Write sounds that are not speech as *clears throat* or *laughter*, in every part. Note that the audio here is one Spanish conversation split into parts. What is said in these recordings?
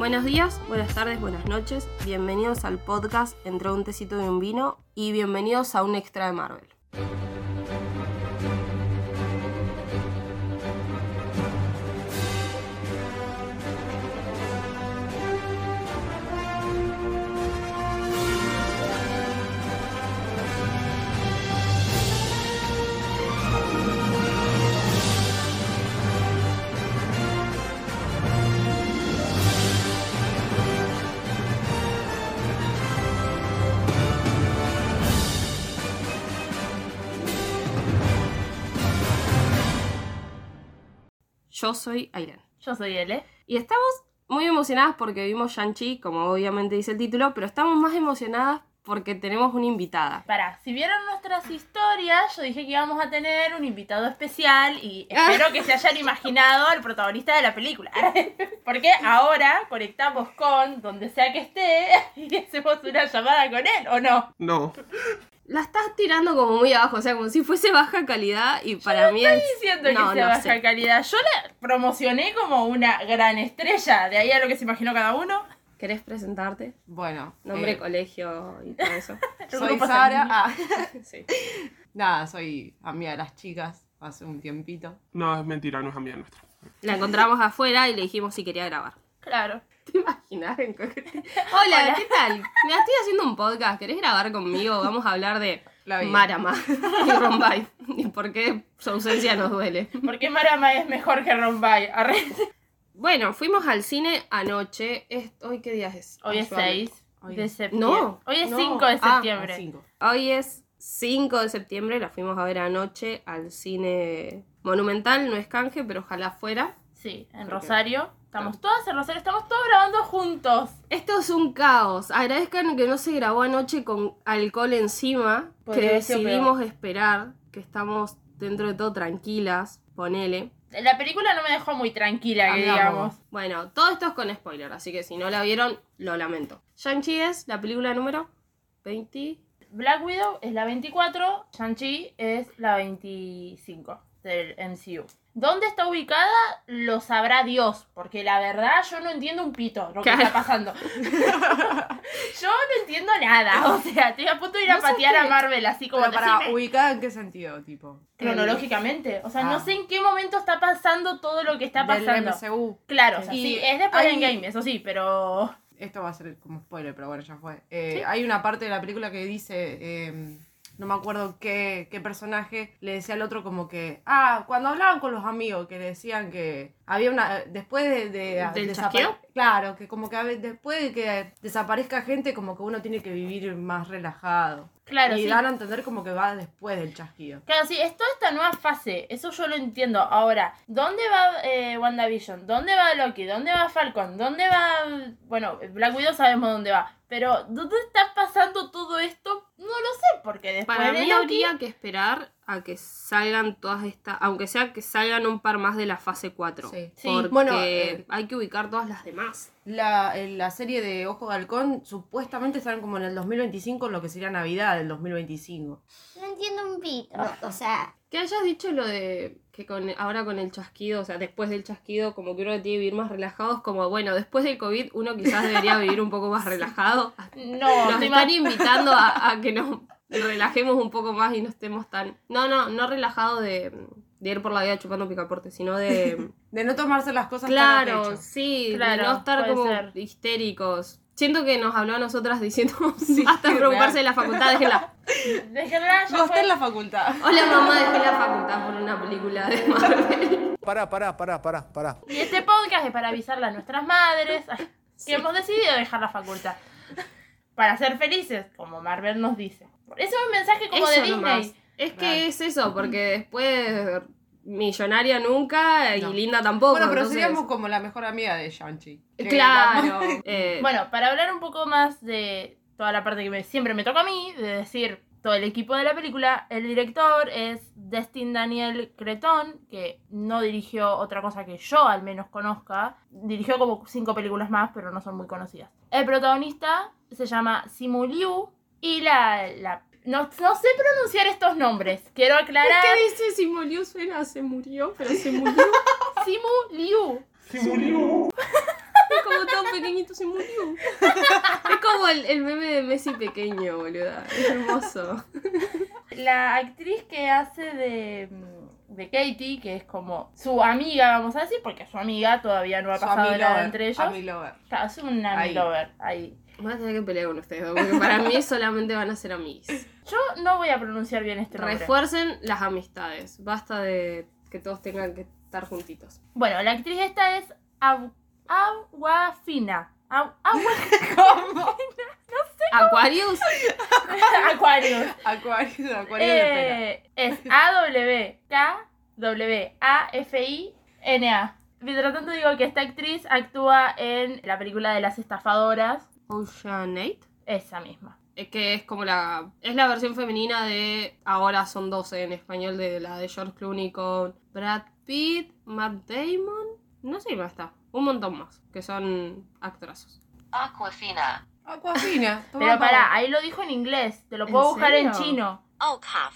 Buenos días, buenas tardes, buenas noches. Bienvenidos al podcast Entre un tecito y un vino y bienvenidos a un extra de Marvel. Yo soy Aileen. Yo soy Ele. Y estamos muy emocionadas porque vimos Shang-Chi, como obviamente dice el título, pero estamos más emocionadas porque tenemos una invitada. Para, si vieron nuestras historias, yo dije que íbamos a tener un invitado especial y espero que se hayan imaginado al protagonista de la película. *laughs* Porque ahora conectamos con donde sea que esté y hacemos una llamada con él, ¿o no? No. La estás tirando como muy abajo, o sea, como si fuese baja calidad y para mí Estoy es... diciendo No, que sea no baja sé. calidad. Yo la promocioné como una gran estrella, de ahí a lo que se imaginó cada uno. ¿Querés presentarte? Bueno, Nombre, eh, colegio y todo eso. *laughs* Soy Sara. Ah, *laughs* Sí. *laughs* nada, soy amiga de las chicas hace un tiempito. No, es mentira, no es amiga nuestra. La encontramos afuera y le dijimos si quería grabar. Claro. *laughs* ¿Te imaginas? *laughs* Hola, ¿qué tal? Me estoy haciendo un podcast, ¿querés grabar conmigo? Vamos a hablar de La vida. Marama *laughs* y Rombay y por qué su ausencia nos duele. Porque Marama es mejor que Rombay. Arre. Bueno, fuimos al cine anoche. Es- ¿Hoy qué día es? Hoy es Ayúdame. 6 Hoy de es- septiembre. No, Hoy es no. 5 de Ah, septiembre. Cinco. Hoy es 5 de septiembre, la fuimos a ver anoche al cine Monumental, no es canje, pero ojalá fuera. Sí, en Rosario. Estamos todas en Rosario, estamos todos grabando juntos. Esto es un caos. Agradezcan que no se grabó anoche con alcohol encima, Podría que haber sido decidimos esperar, que estamos dentro de todo tranquilas, ponele. La película no me dejó muy tranquila, que digamos. Bueno, todo esto es con spoiler, así que si no la vieron, lo lamento. Shang-Chi es la película número 20. Black Widow es la 24, Shang-Chi es la 25 del MCU. ¿Dónde está ubicada? Lo sabrá Dios, porque la verdad yo no entiendo un pito lo que Claro. está pasando. *laughs* yo no entiendo nada, o sea, estoy a punto de ir a No patear a Marvel así como Pero para decime. ubicada en qué sentido, tipo. cronológicamente. O sea, no Ah. sé en qué momento está pasando todo lo que está Del pasando. MCU. Claro, o sea, Y sí, es después de hay- Endgame, eso sí, pero... Esto va a ser como spoiler, pero bueno, ya fue. Eh, Hay una parte de la película que dice. eh, no me acuerdo qué, qué personaje le decía al otro como que, ah, cuando hablaban con los amigos, que le decían que había una, después de... de ¿Del? Claro, que como que a después de que desaparezca gente, como que uno tiene que vivir más relajado. Claro, y sí. dan a entender como que va después del chasquido. Claro, sí, es toda esta nueva fase, eso yo lo entiendo. Ahora, ¿dónde va eh, WandaVision? ¿Dónde va Loki? ¿Dónde va Falcon? ¿Dónde va... Bueno, Black Widow sabemos dónde va, pero ¿dónde está pasando todo esto? No lo sé, porque después Para de mí Loki... habría que esperar a que salgan todas estas, aunque sea que salgan un par más de la fase 4. Sí. Sí. Porque Bueno, eh, hay que ubicar todas las demás. La, la serie de Ojo de Halcón supuestamente están como en el 2025, en lo que sería Navidad del 2025. No entiendo un pito. O sea, Que hayas dicho lo de que con, ahora con el chasquido, o sea, después del chasquido, como que uno tiene que vivir más relajados, como bueno, después del COVID uno quizás debería vivir un poco más *laughs* relajado. No, Nos están invitando a, a que nos relajemos un poco más y no estemos tan... No, no, no relajado de, de ir por la vida chupando picaporte, sino de... *laughs* De no tomarse las cosas Claro, sí, Claro, de no estar como ser. histéricos. Siento que nos habló a nosotras diciendo *laughs* Sí, hasta *laughs* preocuparse real. de la facultad, déjenla. Déjenla, ya No está en la facultad. Hola mamá, dejé la facultad por una película de Marvel. Pará, pará, pará, pará, pará. Y este podcast es para avisarle a nuestras madres que Sí. hemos decidido dejar la facultad. Para ser felices, como Marvel nos dice. Eso es un mensaje como de Disney. nomás. Es que es eso, porque después millonaria nunca y No. linda tampoco. Bueno, pero entonces- seríamos como la mejor amiga de Shang-Chi. Claro. *laughs* eh, Bueno, para hablar un poco más de toda la parte que me- siempre me toca a mí, de decir todo el equipo de la película, el director es Destin Daniel Cretón, que no dirigió otra cosa que yo al menos conozca. Dirigió como cinco películas más, pero no son muy conocidas. El protagonista se llama Simu Liu y la... la no, no sé pronunciar estos nombres, quiero aclarar. ¿Qué dice si murió? Suena, se murió, pero se murió. *laughs* Simu Liu. Es como Tom pequeñito se murió. Es como el, el meme de Messi pequeño, boluda. Es hermoso. La actriz que hace de, de Katie, que es como su amiga, vamos a decir, porque su amiga todavía no ha Su pasado nada entre ellos. Ami Lover. Claro, es un Ami Ahí. lover, ahí. Voy a tener que pelear con ustedes, porque para mí *laughs* solamente van a ser amigos. Yo no voy a pronunciar bien este nombre. Refuercen las amistades. Basta de que todos tengan que estar juntitos. Bueno, la actriz esta es Agu- Aguafina. Agu- Agua... *laughs* *laughs* Aquarius, Aquarius. Acuario, acuario de pena. Eh, es A-W-K-W-A-F-I-N-A. Mientras tanto digo que esta actriz actúa en la película de las estafadoras. Oceanate. Esa misma. Es que es como la. Es la versión femenina de. Ahora son 12 en español de la de George Clooney con Brad Pitt, Matt Damon. No sé más está. Un montón más. Que son actorazos. Aquafina, Aquafina. *laughs* Pero pa- pará, ahí lo dijo en inglés. Te lo ¿En puedo buscar en chino. 奥卡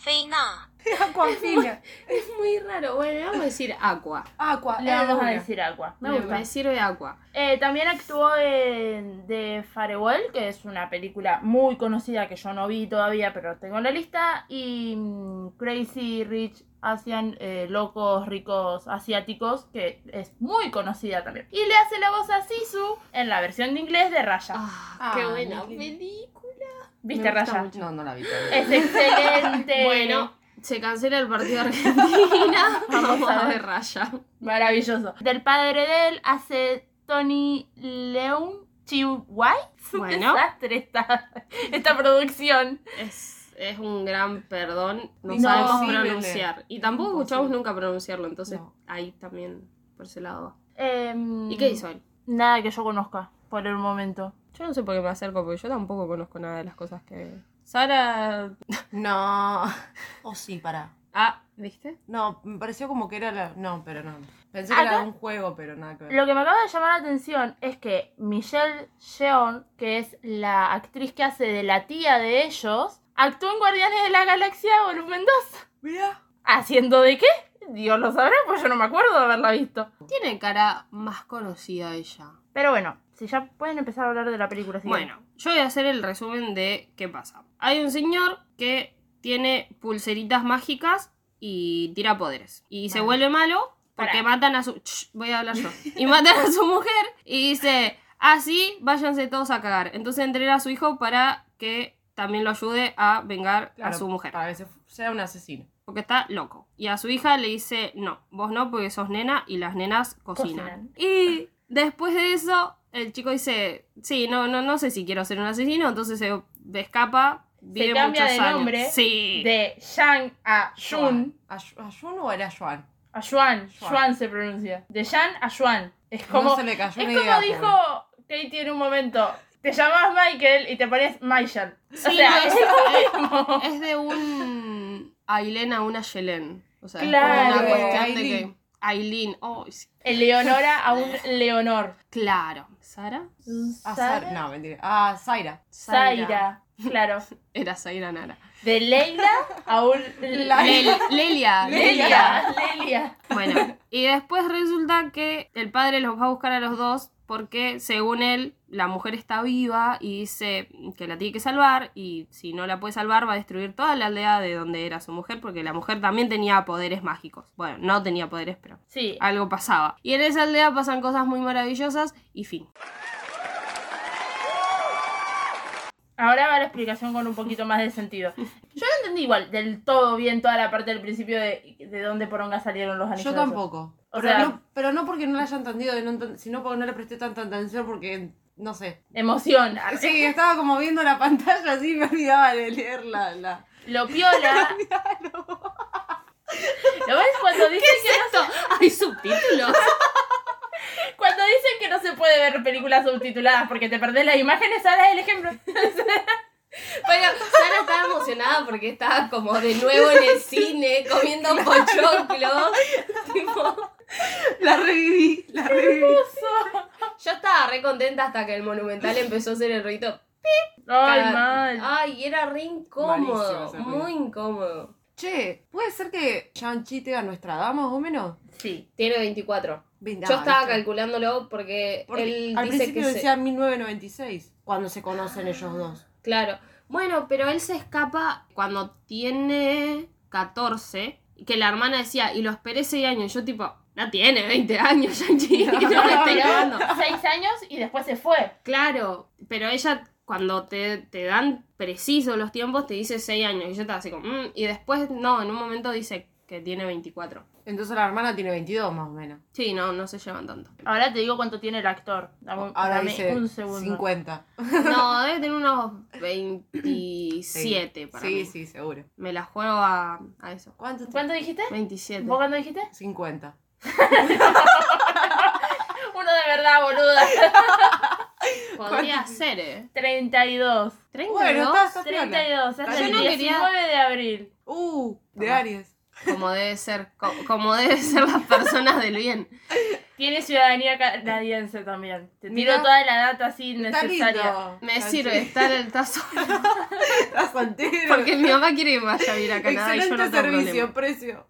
*laughs* 菲娜，Aquafina. Es muy raro. Bueno, vamos a decir Aqua. Aqua. Le es vamos a decir agua. Me gusta. me sirve Aqua. Eh, también actuó en The Farewell, que es una película muy conocida que yo no vi todavía, pero tengo en la lista. Y mm, Crazy Rich Asian, eh, Locos Ricos Asiáticos, que es muy conocida también. Y le hace la voz a Sisu en la versión de inglés de Raya. Ah, Ah, qué buena película. ¿Viste Raya? mucho. No, no la vi todavía. Es excelente. *laughs* Bueno, se cancela el partido *laughs* de Argentina. *laughs* Vamos a ver. Raya. Maravilloso. Del padre de él hace Tony Leung un *laughs* Bueno. desastre esta, esta producción. Es, es un gran perdón. No, No, sabemos pronunciar. Y tampoco escuchamos nunca pronunciarlo. Entonces No. ahí también por ese lado va. Em, ¿Y qué hizo él? Nada que yo conozca por el momento. Yo no sé por qué me acerco, porque yo tampoco conozco nada de las cosas que. Sara. No. *laughs* Oh, sí, pará. Ah, ¿viste? No, me pareció como que era la. No, pero no. Pensé Acá- que era un juego, pero nada que ver. Lo que me acaba de llamar la atención es que Michelle Yeon, que es la actriz que hace de la tía de ellos, actuó en Guardianes de la Galaxia Volumen 2. Mira. ¿Haciendo de qué? Dios lo sabrá, pues yo no me acuerdo de haberla visto. Tiene cara más conocida ella. Pero bueno, si ya pueden empezar a hablar de la película. si Bueno, yo voy a hacer el resumen de qué pasa. Hay un señor que tiene pulseritas mágicas y tira poderes. Y se vuelve malo porque Pará. matan a su... Shh, voy a hablar yo. Y matan a su *laughs* mujer y dice, así váyanse todos a cagar. Entonces entrena a su hijo para que también lo ayude a vengar a su mujer. Para que se- sea un asesino. Porque está loco. Y a su hija le dice, no, vos no, porque sos nena y las nenas cocinan. Cocinan. Y después de eso, el chico dice, sí, no, no, no sé si quiero ser un asesino, entonces se escapa. Vive cambia muchos de años. nombre Sí. De Yang a Jun. ¿A, a Jun o era Juan? A Juan. Juan. Se pronuncia. De Yang a Juan. Es como, no se le cayó es como idea. dijo Katie en un momento. Te llamabas Michael y te ponías Michael. Sí, o sea, no, es es, lo mismo. es de un Aileen a una Yelen. O sea, Claro. es como una cuestión de que... Aileen, oh, sí. El Leonora a un Leonor. claro. ¿Sara? A Sara. Sara- No, mentira. A Zaira. Zaira. Claro. *laughs* Era Zaira Nara. De Leila a un La- Lelia. Lelia. Lelia. Bueno, y después resulta que el padre los va a buscar a los dos porque según él la mujer está viva y dice que la tiene que salvar y si no la puede salvar va a destruir toda la aldea de donde era su mujer porque la mujer también tenía poderes mágicos. Bueno, no tenía poderes, pero Sí. algo pasaba. Y en esa aldea pasan cosas muy maravillosas y fin. Ahora va la explicación con un poquito más de sentido. *laughs* Yo no entendí igual del todo bien toda la parte del principio de, de dónde poronga salieron los anillos. Yo tampoco. O pero, sea- no, pero no porque no la haya entendido, sino porque no le presté tanta atención porque, no sé. Emoción. Sí, estaba como viendo la pantalla así me olvidaba de leer la... la... Lo piola. *laughs* ¿Lo ves cuando dicen que no se, ¿Hay subtítulos? *laughs* cuando dicen que no se puede ver películas subtituladas porque te perdés las imágenes? Es el ejemplo. *laughs* Bueno, Sara estaba emocionada porque estaba como de nuevo en el cine comiendo pochoclos. tipo, La reviví, la reviví. yo estaba re contenta hasta que el monumental empezó a hacer el ruido. Ay, Cada- mal. Ay, era re incómodo. Muy incómodo. Che, ¿puede ser que Shang-Chi tenga nuestra edad más o menos? Sí. Tiene 24. 20 Yo estaba ¿viste? calculándolo porque, Porque él al dice principio que se- decía 1996, cuando se conocen ellos dos. Claro. Bueno, pero él se escapa cuando tiene 14, que la hermana decía, y lo esperé 6 años. Yo tipo, no tiene 20 años, Yanchi. No, no cagando. seis años y después se fue. Claro, pero ella cuando te, te dan preciso los tiempos te dice 6 años. Y yo estaba así como, "Mm", y después no, en un momento dice que tiene 24. Entonces la hermana tiene 22 más o menos. Sí, no, no se llevan tanto. Ahora te digo cuánto tiene el actor. Dame, Ahora dame dice un segundo. 50. No, *laughs* debe tener unos 27 para sí, mí. sí, seguro. Me la juego a, a eso. ¿Cuánto? ¿Cuánto dijiste? 27. ¿Vos cuánto dijiste? 50. *laughs* Uno de verdad, boluda. *laughs* Podría ser, ¿eh? 32. 32. Bueno, está, está piola. 32, es Yo el no 19 quería- de abril. Uh, de Toma. Aries. Como debe ser, co- como deben ser las personas del bien. Tiene ciudadanía canadiense también. Te tiro toda la data así necesaria. Me sirve estar el tazo. *laughs* Porque mi mamá quiere que vaya a vivir a Canadá y yo no Excelente tengo servicio, problema. precio.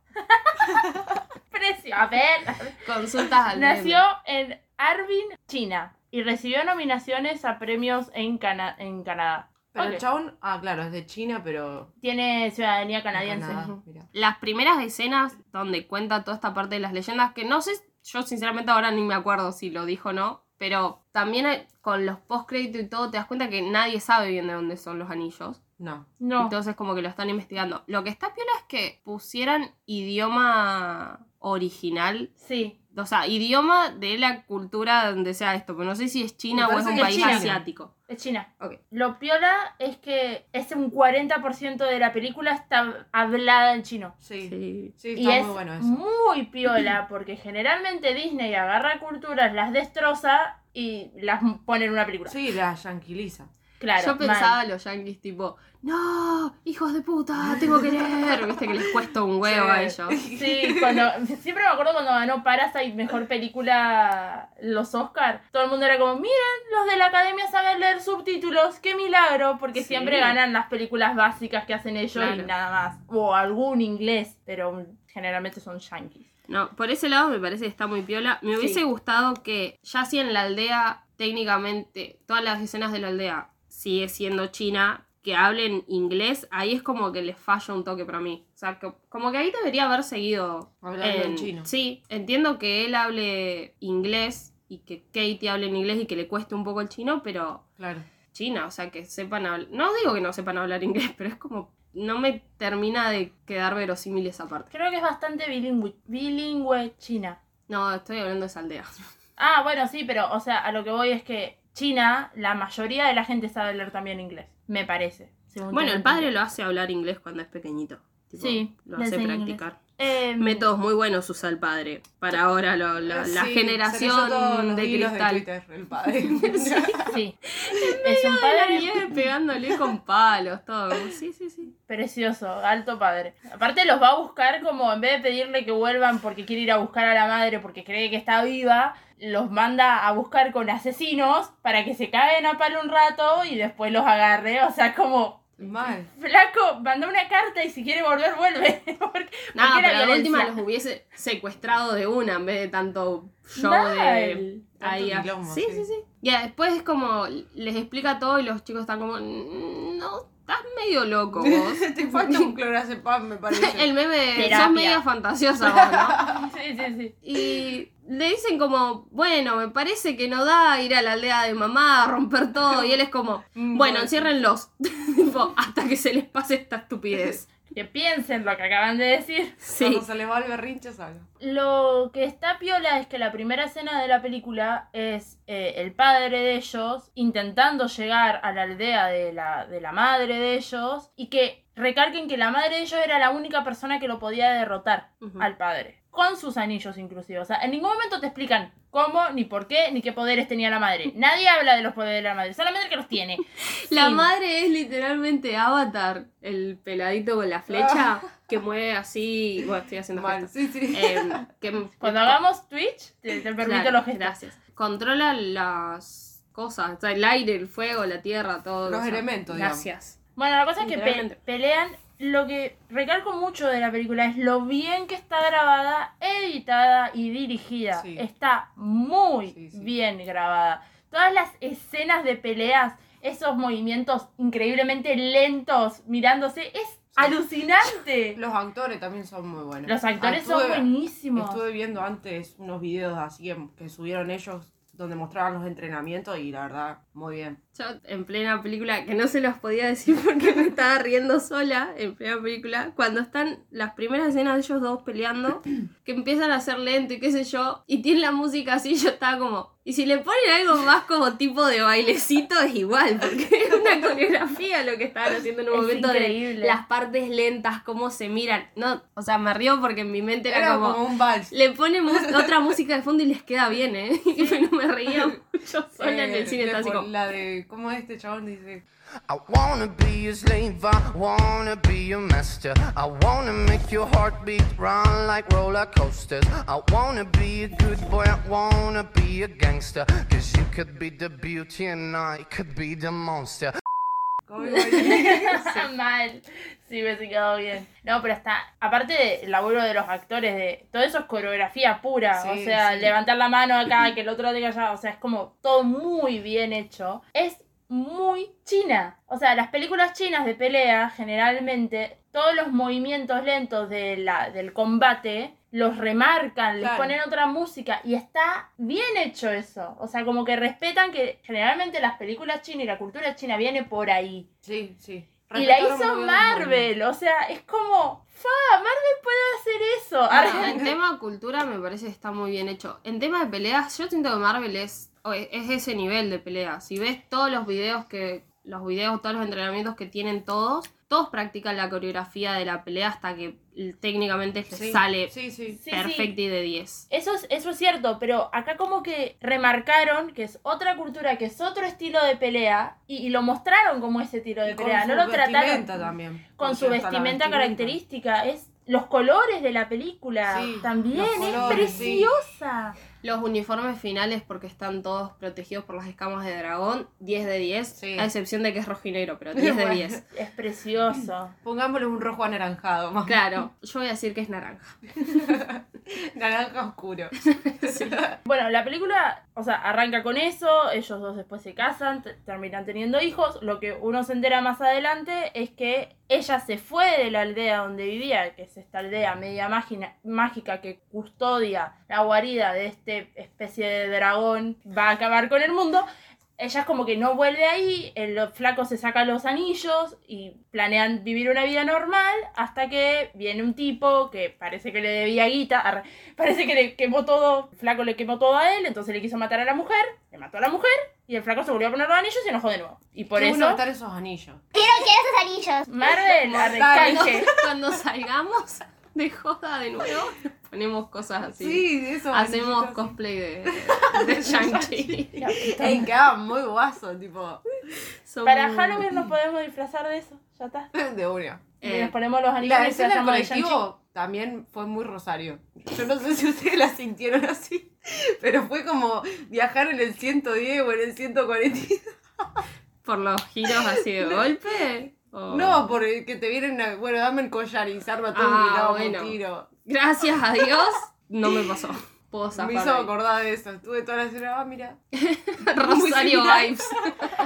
Precio. A ver. Consultas al Nació meme. en Harbin, China. Y recibió nominaciones a premios en, Cana- en Canadá. Pero Ok. el chabón, ah, claro, es de China, pero. Tiene ciudadanía canadiense. Canadá, mira. Las primeras escenas donde cuenta toda esta parte de las leyendas, que no sé, yo sinceramente ahora ni me acuerdo si lo dijo o no, pero también hay- con los post créditos y todo te das cuenta que nadie sabe bien de dónde son los anillos. No. No. Entonces como que lo están investigando. Lo que está piola es que pusieran idioma original. Sí. O sea, idioma de la cultura donde sea esto. Pero no sé si es China o es un país China. asiático. Es China. Ok. Lo piola es que es un 40% de la película está hablada en chino. Sí. Sí. Sí, Y está es muy bueno eso. muy *clears throat* piola porque generalmente Disney agarra culturas, las destroza y las pone en una película. Sí, la yanquiliza. Claro. Yo mal. pensaba los yankees tipo, no, hijos de puta, tengo que leer. Viste que les cuesta un huevo a ellos. Sí, cuando, siempre me acuerdo cuando ganó Parasite Mejor Película los Oscar. Todo el mundo era como, miren, los de la academia saben leer subtítulos, qué milagro, porque Sí. siempre ganan las películas básicas que hacen ellos y nada más. O algún inglés, pero generalmente son yankees. No, por ese lado me parece que está muy piola. Me hubiese Sí. gustado que ya si en la aldea, técnicamente, todas las escenas de la aldea sigue siendo China, que hablen inglés, ahí es como que les falla un toque para mí. O sea, que- como que ahí debería haber seguido. Hablando en chino. Sí, entiendo que él hable inglés y que Katie hable en inglés y que le cueste un poco el chino, pero Claro. China, o sea, que sepan hablar. No digo que no sepan hablar inglés, pero es como. No me termina de quedar verosímil esa parte. Creo que es bastante bilingüe, bilingüe China. No, estoy hablando de esa aldea. Ah, bueno, sí, pero, o sea, a lo que voy es que China, la mayoría de la gente sabe leer también inglés, me parece. según Bueno, el padre lo hace hablar inglés cuando es pequeñito. Tipo, Sí, Lo hace practicar. Eh, Métodos muy buenos usa el padre. Para ahora lo- lo- la Sí, generación de cristal. Twitter, el padre. *laughs* Sí. *laughs* es un padre pegándole con palos, todo. Sí, sí, sí. precioso, alto padre. Aparte los va a buscar como en vez de pedirle que vuelvan porque quiere ir a buscar a la madre porque cree que está viva, los manda a buscar con asesinos para que se caguen a palo un rato y después los agarre. O sea, como Mal. flaco, manda una carta y si quiere volver, vuelve. *laughs* Porque- la pero de última los hubiese secuestrado de una en vez de tanto show Mal. de. Tanto Ahí, a- quilombo, sí, sí. sí, sí. Ya, después es como. Les explica todo y los chicos están como. "Mm, No, estás medio loco *laughs* vos. Te falta un clorazepam, me parece. *laughs* El meme de Terapia. sos media fantasiosa vos, ¿no? *laughs* Sí, sí, sí. Y le dicen como, bueno, me parece que no da ir a la aldea de mamá a romper todo. Y él es como, Mm, bueno, enciérrenlos. Tipo, hasta que se les pase esta estupidez. Que piensen lo que acaban de decir. Sí. Cuando se les va el berrinche, salga. Lo que está piola es que la primera escena de la película es eh, el padre de ellos intentando llegar a la aldea de la, de la madre de ellos y que recarguen que la madre de ellos era la única persona que lo podía derrotar al padre. Con sus anillos inclusive. O sea, en ningún momento te explican cómo, ni por qué, ni qué poderes tenía la madre. *laughs* Nadie habla de los poderes de la madre, solamente que los tiene. La madre es literalmente Avatar, el peladito con la flecha *laughs* que mueve así. Bueno, estoy haciendo Mal, gestos. sí, sí. Eh, que, *laughs* Cuando que- hagamos Twitch, te, te permito Claro, los gestos. Gracias. Controla las cosas, o sea, el aire, el fuego, la tierra, todo. Los o sea, elementos, digamos. Gracias. Bueno, la cosa es que pe- pelean lo que recalco mucho de la película es lo bien que está grabada, editada y dirigida. Sí. Está muy Sí, sí. bien grabada. Todas las escenas de peleas, esos movimientos increíblemente lentos mirándose, es alucinante. Los actores también son muy buenos. Los actores son buenísimos. Estuve viendo antes unos videos así que, que subieron ellos donde mostraban los entrenamientos y la verdad, muy bien. Yo en plena película, que no se los podía decir *laughs* porque me estaba riendo sola en plena película, cuando están las primeras escenas de ellos dos peleando, que empiezan a ser lento y qué sé yo, y tienen la música así, yo estaba como... Y si le ponen algo más como tipo de bailecito es igual, porque es una coreografía lo que estaban haciendo en un Es momento increíble. de las partes lentas, cómo se miran. No, o sea, me río porque en mi mente era, Era como... como un vals. Le ponen otra música de fondo y les queda bien, ¿eh? *laughs* Pero me reía mucho *laughs* sola en el cine, estaba así como... La de, *laughs* ¿cómo este chabón? Dice, I wanna be a slave, I wanna be your master. I wanna make your heartbeat run like roller coasters. I wanna be a good boy, I wanna be a gangster. Cause you could be the beauty and I could be the monster. ¿Cómo iba? *laughs* *laughs* Mal. Sí, me he quedado bien. No, pero está. Aparte del laburo de los actores, de todo eso es coreografía pura. Sí, o sea, sí. levantar la mano acá, que el otro tenga allá. O sea, es como todo muy bien hecho. Es muy china. O sea, las películas chinas de pelea, generalmente, todos los movimientos lentos de la, del combate los remarcan, les Claro. ponen otra música y está bien hecho eso. O sea, como que respetan que generalmente las películas chinas y la cultura china viene por ahí. Sí, sí. Y la hizo Marvel, o sea, es como, fa, Marvel puede hacer eso. Bueno, en tema cultura me parece que está muy bien hecho. En tema de peleas, yo siento que Marvel es es ese nivel de pelea. Si ves todos los videos que. Los videos, todos los entrenamientos que tienen todos, todos practican la coreografía de la pelea hasta que técnicamente Sí, sale Sí, sí. Sí, perfecto y de 10. Eso es, eso es cierto, pero acá como que remarcaron que es otra cultura, que es otro estilo de pelea, y, y lo mostraron como ese estilo de Y con pelea. su No lo trataron también. con su vestimenta característica. Es los colores de la película Sí, también, es preciosa. Los uniformes finales, porque están todos protegidos por las escamas de dragón, 10 de 10. Sí. A excepción de que es rojo y negro, pero *laughs* 10 de Bueno. 10. Es precioso. Pongámosle un rojo anaranjado, más Claro, yo voy a decir que es naranja. *laughs* naranja oscuro. *laughs* Bueno, la película, o sea, arranca con eso, ellos dos después se casan, te- terminan teniendo hijos. Lo que uno se entera más adelante es que ella se fue de la aldea donde vivía, que es esta aldea media mágina- mágica que custodia la guarida de este especie de dragón, va a acabar con el mundo. Ella es como que no vuelve ahí, el flaco se saca los anillos y planean vivir una vida normal hasta que viene un tipo que parece que le debía guita, parece que le quemó todo, el flaco le quemó todo a él, entonces le quiso matar a la mujer, le mató a la mujer y el flaco se volvió a poner los anillos y se enojó de nuevo. Y por eso, estar esos anillos. Quiero, quiero esos anillos. Marvel. Cuando salgamos *laughs* de joda de nuevo, *laughs* ponemos cosas así. Sí, esos Hacemos cosplay *laughs* de, de Shang-Chi. Ey, quedaba muy guaso, tipo, Son Para muy- Halloween nos podemos disfrazar de eso, ya está. de una. Y Eh, nos ponemos los anillos La escena del de colectivo también fue muy Rosario. Yo no sé si ustedes la sintieron así, pero fue como viajar en el 110 o en el 142. ¿Por los giros así de golpe? ¿O- No, porque te vienen a, bueno, dame el collar y se arma todo Ah, un quilombo, bueno. un tiro. Gracias a Dios, no me pasó. *laughs* Puedo Me hizo ahí. acordar de eso. Estuve toda la escena, ah, mira. *laughs* Rosario. Vibes.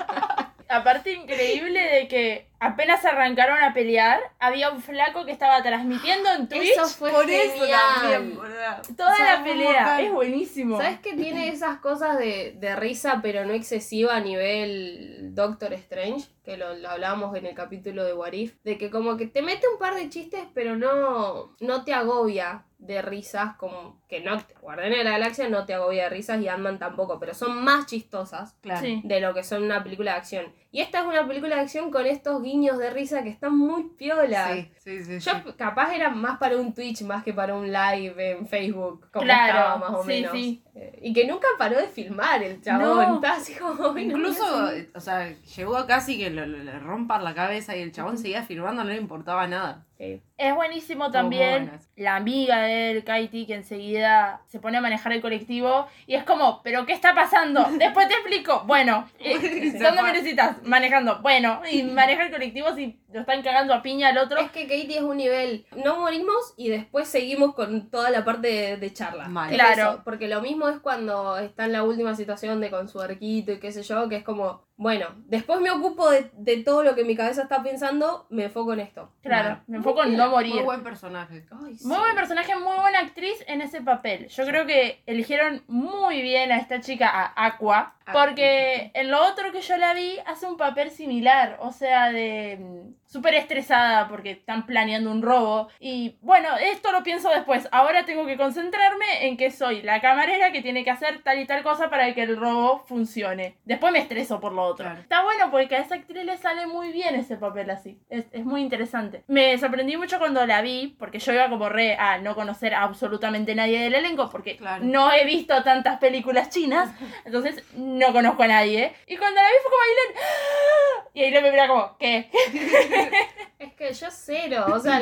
*laughs* Aparte increíble de que apenas arrancaron a pelear, había un flaco que estaba transmitiendo en Twitch Eso fue Por eso genial. también, boluda. toda O sea, la pelea. Es buenísimo. ¿Sabes que tiene esas cosas de, de risa, pero no excesiva a nivel Doctor Strange? Que lo, lo hablábamos en el capítulo de Warif. De que como que te mete un par de chistes, pero no, no te agobia de risas. Como que no. Guardianes de la Galaxia no te agobia de risas y Ant-Man tampoco, pero son más chistosas Claro. Sí. de lo que son una película de acción. Y esta es una película de acción con estos guiños de risa que están muy piola. Sí, sí, sí. Yo sí. capaz era más para un Twitch más que para un live en Facebook, como Claro, estaba más o sí, menos. sí. Eh, y que nunca paró de filmar el chabón. No. Así como, Incluso, o sea, llegó a casi que le rompan la cabeza y el chabón seguía filmando, no le importaba nada. Sí. Es buenísimo también la amiga de él, Katie, que enseguida se pone a manejar el colectivo y es como, ¿pero qué está pasando? *laughs* Después te explico. Bueno, eh, *laughs* ¿dónde me necesitas? Manejando. Bueno, y maneja el colectivo así lo están cagando a piña al otro. Es que Katie es un nivel. No morimos y después seguimos con toda la parte de, de charla. Mal. Claro. eso, porque lo mismo es cuando está en la última situación de con su arquito y qué sé yo, que es como, bueno, después me ocupo de, de todo lo que mi cabeza está pensando, me enfoco en esto. Claro, Mal. me enfoco en no morir. Muy buen personaje. Ay, Muy buen personaje, muy buena actriz en ese papel. Yo creo que eligieron muy bien a esta chica, a Aqua, porque en lo otro que yo la vi hace un papel similar, o sea, de súper estresada porque están planeando un robo. Y bueno, esto lo pienso después. Ahora tengo que concentrarme en que soy la camarera que tiene que hacer tal y tal cosa para que el robo funcione. Después me estreso por lo otro. Claro. Está bueno porque a esa actriz le sale muy bien ese papel así. Es, es muy interesante. Me sorprendí mucho cuando la vi, porque yo iba como re a no conocer a absolutamente nadie del elenco, porque Claro. no he visto tantas películas chinas, *laughs* entonces no conozco a nadie. Y cuando la vi fue como Aileen. ¡ah! Y Aileen me mira como, ¿qué? *laughs* *laughs* Es que yo cero, o sea,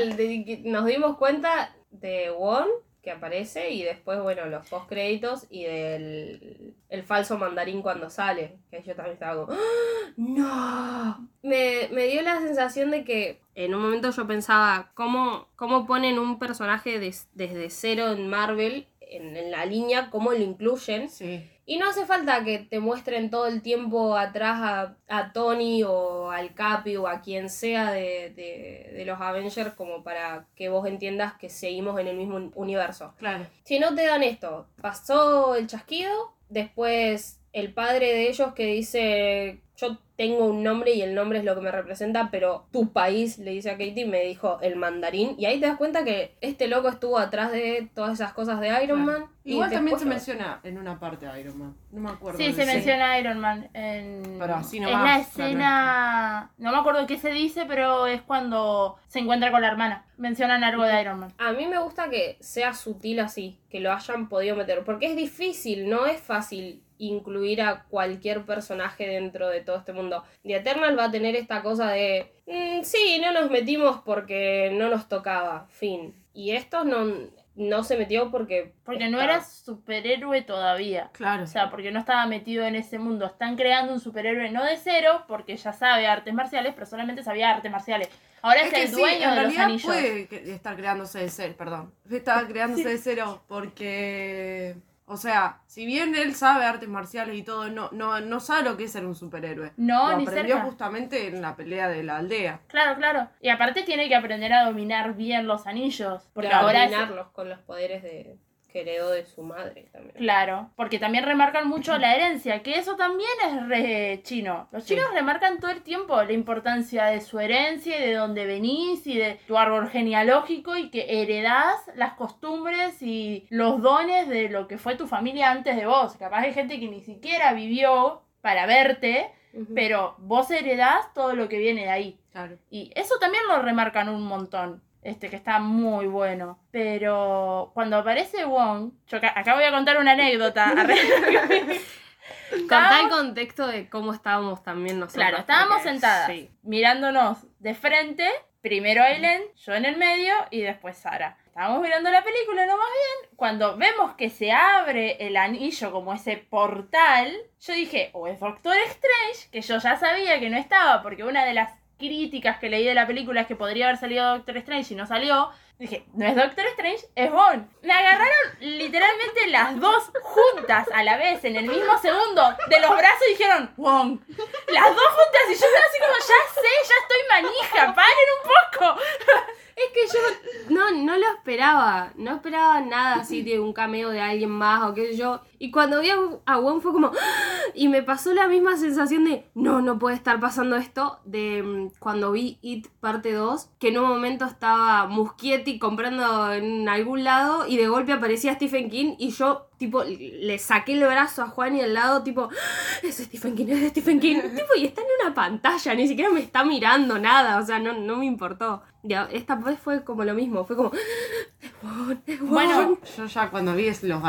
nos dimos cuenta de Won que aparece y después, bueno, los post créditos y del el falso mandarín cuando sale, que yo también estaba como, ¡Ah! ¡No! Me, me dio la sensación de que en un momento yo pensaba, ¿cómo, cómo ponen un personaje des- desde cero en Marvel, en, en la línea, cómo lo incluyen? Sí. Y no hace falta que te muestren todo el tiempo atrás a, a Tony o al Capi o a quien sea de, de- de los Avengers como para que vos entiendas que seguimos en el mismo un- universo. Claro. Si no te dan esto, pasó el chasquido, después el padre de ellos que dice, yo tengo un nombre y el nombre es lo que me representa, pero tu país, le dice a Katie, me dijo el mandarín. Y ahí te das cuenta que este loco estuvo atrás de todas esas cosas de Iron Claro. Man. y Igual también se menciona en una parte de Iron Man. No me acuerdo. Sí, se sí. menciona Iron Man en, Pero así en nomás, la escena... No me acuerdo qué se dice, pero es cuando se encuentra con la hermana. Mencionan algo de Iron Man. A mí me gusta que sea sutil así, que lo hayan podido meter, porque es difícil, no es fácil incluir a cualquier personaje dentro de todo este mundo. The Eternal va a tener esta cosa de, "Mm, sí, no nos metimos porque no nos tocaba, fin. Y esto no, no se metió porque... Porque no estaba. era superhéroe todavía. Claro. O sea, porque no estaba metido en ese mundo. Están creando un superhéroe no de cero, porque ya sabe artes marciales, pero solamente sabía artes marciales. Ahora es, que el sí, dueño en de los anillos. puede estar creándose de cero, perdón. Está creándose de cero porque, o sea, si bien él sabe artes marciales y todo, no, no, no sabe lo que es ser un superhéroe. No, lo ni aprendió cerca. justamente en la pelea de la aldea. Claro, claro. Y aparte tiene que aprender a dominar bien los anillos. Porque Claro, ahora es, combinarlos con los poderes de, que heredó de su madre también. Claro, porque también remarcan mucho la *clears throat* herencia, que eso también es re chino. Los Sí. chinos remarcan todo el tiempo la importancia de su herencia y de dónde venís y de tu árbol genealógico y que heredás las costumbres y los dones de lo que fue tu familia antes de vos. Capaz hay gente que ni siquiera vivió para verte, pero vos heredás todo lo que viene de ahí. Claro. Y eso también lo remarcan un montón. Este, que está muy bueno. Pero cuando aparece Wong, yo acá, acá voy a contar una anécdota. *laughs* Contá el contexto de cómo estábamos también nosotros. Claro, estábamos porque- sentadas, sí. mirándonos de frente. Primero Aileen, yo en el medio y después Sara. Estábamos mirando la película, no más bien. Cuando vemos que se abre el anillo como ese portal, yo dije, o es Doctor Strange, que yo ya sabía que no estaba, porque una de las críticas que leí de la película es que podría haber salido Doctor Strange y no salió. Dije, no es Doctor Strange, es Bond. Me agarraron literalmente las dos juntas a la vez en el mismo segundo de los brazos y dijeron, Wong. Las dos juntas y yo estaba así como, ya sé, ya estoy manija, paren un poco. Es que yo no, no lo esperaba. No esperaba nada así de un cameo de alguien más o qué sé yo. Y cuando vi a, Wong fue como. *gasps* Y me pasó la misma sensación de. No, no puede estar pasando esto. De mm, cuando vi It parte 2. Que en un momento estaba Muschietti comprando en algún lado. Y de golpe aparecía Stephen King. Y yo, tipo, le saqué el brazo a Juan y al lado, tipo. *gasps* Es Stephen King, es Stephen King. tipo, y está en una pantalla. Ni siquiera me está mirando nada. O sea, no, no me importó. Ya, esta vez fue como lo mismo. Fue como. Es Wong, es Wong". Bueno, Yo ya cuando vi los,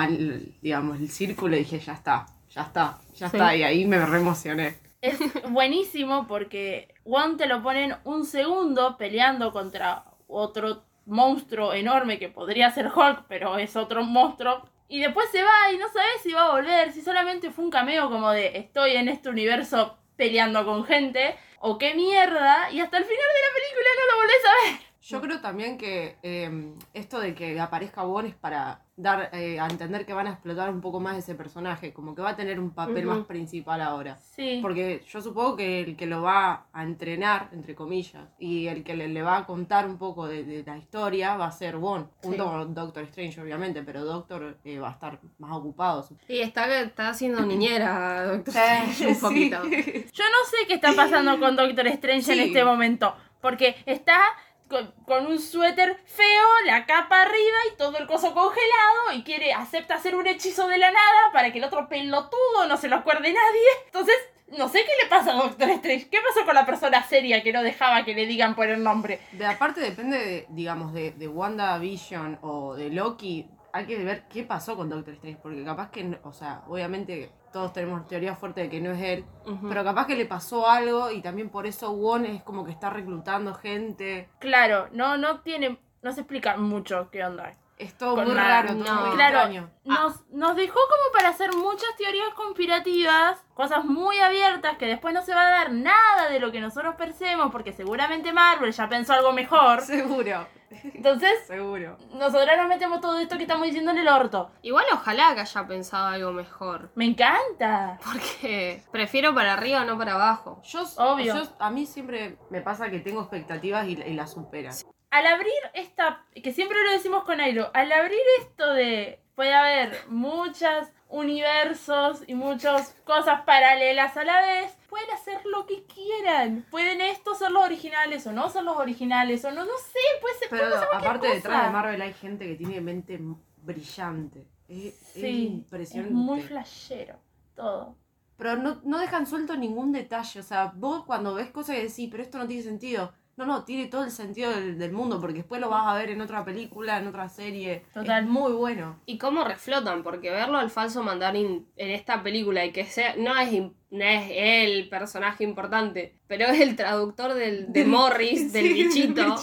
digamos, el círculo dije, ya está, ya está, ya Sí. está. Y ahí me re emocioné. Es buenísimo porque Wong te lo ponen un segundo peleando contra otro monstruo enorme que podría ser Hulk, pero es otro monstruo. Y después se va y no sabes si va a volver, si solamente fue un cameo como de estoy en este universo peleando con gente, o qué mierda, y hasta el final de la película no lo volvés a ver. Yo creo también que eh, esto de que aparezca Bon es para dar eh, a entender que van a explotar un poco más ese personaje, como que va a tener un papel más principal ahora. Sí. Porque yo supongo que el que lo va a entrenar, entre comillas, y el que le, le va a contar un poco de, de la historia va a ser Bon, junto Sí. con Doctor Strange, obviamente, pero Doctor eh, va a estar más ocupado. Y está, está haciendo niñera, doctor. *laughs* Sí, un sí. poquito. *laughs* Yo no sé qué está pasando con Doctor Strange en este momento, porque está con, un suéter feo, la capa arriba y todo el coso congelado y quiere, acepta hacer un hechizo de la nada para que el otro pelotudo no se lo acuerde nadie. Entonces, no sé qué le pasa a Doctor Strange. ¿Qué pasó con la persona seria que no dejaba que le digan por el nombre? De aparte depende, de, digamos, de, de WandaVision o de Loki. Hay que ver qué pasó con Doctor Strange, porque capaz que, o sea, obviamente todos tenemos teoría fuerte de que no es él, pero capaz que le pasó algo y también por eso Won es como que está reclutando gente. Claro, no, no tiene, no se explica mucho qué onda. Es todo Con muy raro, todo no. muy Claro, extraño. nos, nos dejó como para hacer muchas teorías conspirativas, cosas muy abiertas que después no se va a dar nada de lo que nosotros pensemos, porque seguramente Marvel ya pensó algo mejor. Seguro, Entonces, seguro. nosotros nos metemos todo esto que estamos diciendo en el orto. Igual ojalá que haya pensado algo mejor. Me encanta. Porque prefiero para arriba, no para abajo. Yo, Obvio. yo- a mí siempre me pasa que tengo expectativas y, y las superan. Al abrir esta, que siempre lo decimos con Ailo, al abrir esto de puede haber muchos universos y muchas cosas paralelas a la vez, pueden hacer lo que quieran. Pueden estos ser los originales o no ser los originales o no, no sé, puede ser, Pero aparte detrás de Marvel hay gente que tiene mente brillante. Es, es Sí, impresionante. es muy flashero todo. Pero no, no dejan suelto ningún detalle. O sea, vos cuando ves cosas que decís, pero esto no tiene sentido. No, no, tiene todo el sentido del, del mundo, porque después lo vas a ver en otra película, en otra serie. Total. Es muy bueno. Y cómo reflotan, porque verlo al falso mandarín en esta película y que sea, no es, im- no es el personaje importante, pero es el traductor del, de Morris, *laughs* del bichito.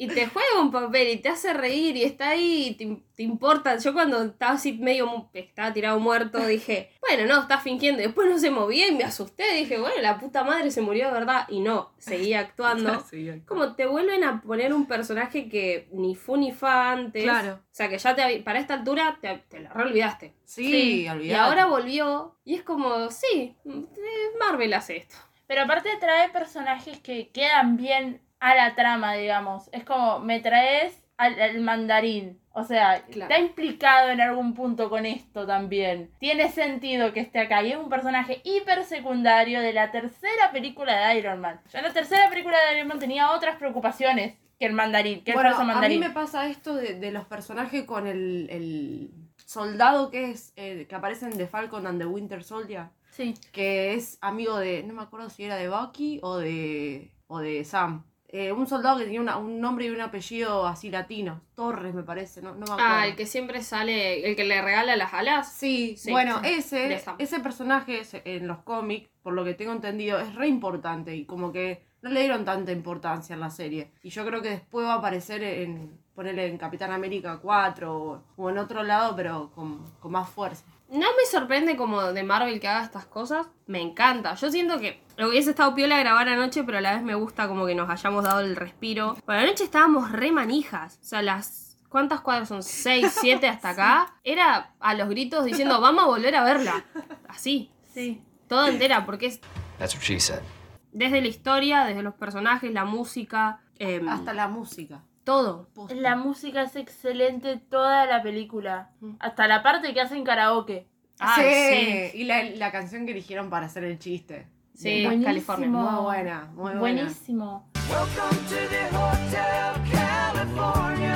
Y te juega un papel y te hace reír y está ahí y te, te importa. Yo cuando estaba así medio, estaba tirado muerto, dije, bueno, no, está fingiendo. Y después no se movía y me asusté, dije, bueno, la puta madre se murió de verdad. Y no, seguía *laughs* actuando. Como te vuelven a poner un personaje que ni fu ni fa antes. Claro. O sea, que ya te, para esta altura te, te la re olvidaste. Sí, Sí, Y olvidate. ahora volvió y es como, sí, eh, Marvel hace esto. Pero aparte trae personajes que quedan bien a la trama, digamos. Es como, me traes al, al mandarín. O sea, Claro. está implicado en algún punto con esto también. Tiene sentido que esté acá. Y es un personaje hiper secundario de la tercera película de Iron Man. Yo en la tercera película de Iron Man tenía otras preocupaciones que el mandarín, que el Bueno, falso a mí mandarín. me pasa esto de, de los personajes con el, el soldado que es eh, que aparece en The Falcon and the Winter Soldier, Sí. que es amigo de, no me acuerdo si era de Bucky o de, o de Sam. Eh, un soldado que tenía una- un nombre y un apellido así latino. Torres, me parece, no, no me acuerdo. Ah, el que siempre sale, el que le regala las alas. Sí, Sí, bueno, sí, ese, ese personaje en los cómics, por lo que tengo entendido, es re importante y como que no le dieron tanta importancia en la serie. Y yo creo que después va a aparecer en, ponerle en Capitán América 4 o, o en otro lado, pero con, con más fuerza. No me sorprende como de Marvel que haga estas cosas. Me encanta. Yo siento que lo hubiese estado piola grabar anoche, pero a la vez me gusta como que nos hayamos dado el respiro. Bueno, anoche estábamos re manijas. O sea, las. ¿Cuántas cuadras son? ¿Seis, *laughs* siete hasta acá? Era a los gritos diciendo, vamos a volver a verla. Así. Sí. Toda entera, porque es That's what she said. desde la historia, desde los personajes, la música, em, Hasta la música. Todo. Posta. La música es excelente toda la película. Hasta la parte que hacen karaoke. Ay, sí. Y la, la canción que eligieron para hacer el chiste. Sí, Buenísimo. California. Muy buena, muy buena. Buenísimo. Welcome to the Hotel California.